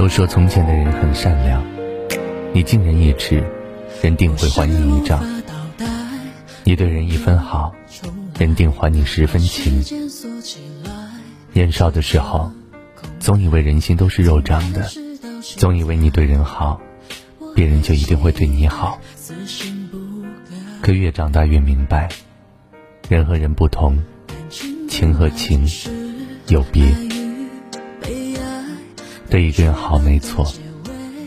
都说从前的人很善良，你敬人一尺，人定会还你一丈；你对人一分好，人定还你十分情。年少的时候，总以为人心都是肉长的，总以为你对人好，别人就一定会对你好。可越长大越明白，人和人不同，情和情有别。对一个人好没错，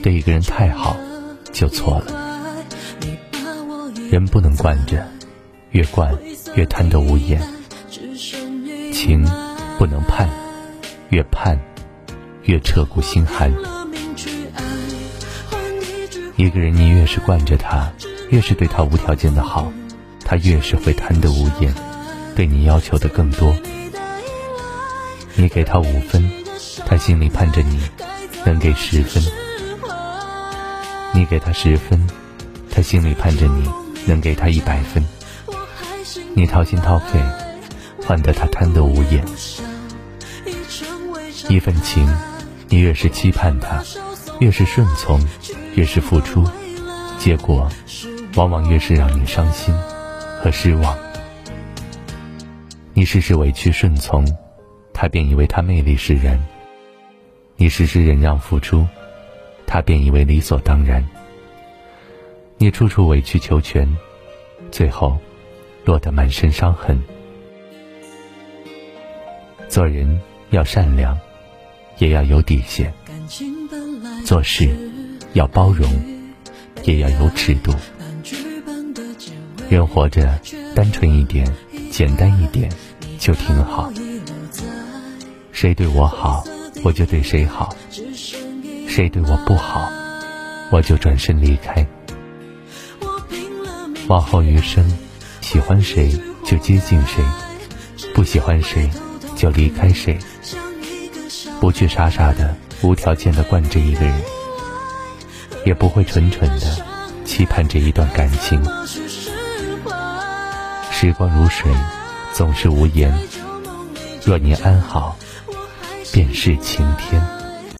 对一个人太好就错了。人不能惯着，越惯越贪得无厌；情不能盼，越盼越彻骨心寒。一个人你越是惯着他，越是对他无条件的好，他越是会贪得无厌，对你要求的更多。你给他五分。他心里盼着你能给十分，你给他十分，他心里盼着你能给他一百分。你掏心掏肺，换得他贪得无厌。一份情，你越是期盼他，越是顺从，越是付出，结果往往越是让你伤心和失望。你事事委屈顺从，他便以为他魅力使然。你时时忍让付出，他便以为理所当然；你处处委曲求全，最后落得满身伤痕。做人要善良，也要有底线；做事要包容，也要有尺度。人活着，单纯一点，简单一点，就挺好。谁对我好？我就对谁好，谁对我不好，我就转身离开。往后余生，喜欢谁就接近谁，不喜欢谁就离开谁。不去傻傻的、无条件的惯着一个人，也不会蠢蠢的期盼着一段感情。时光如水，总是无言。若你安好。便是晴天。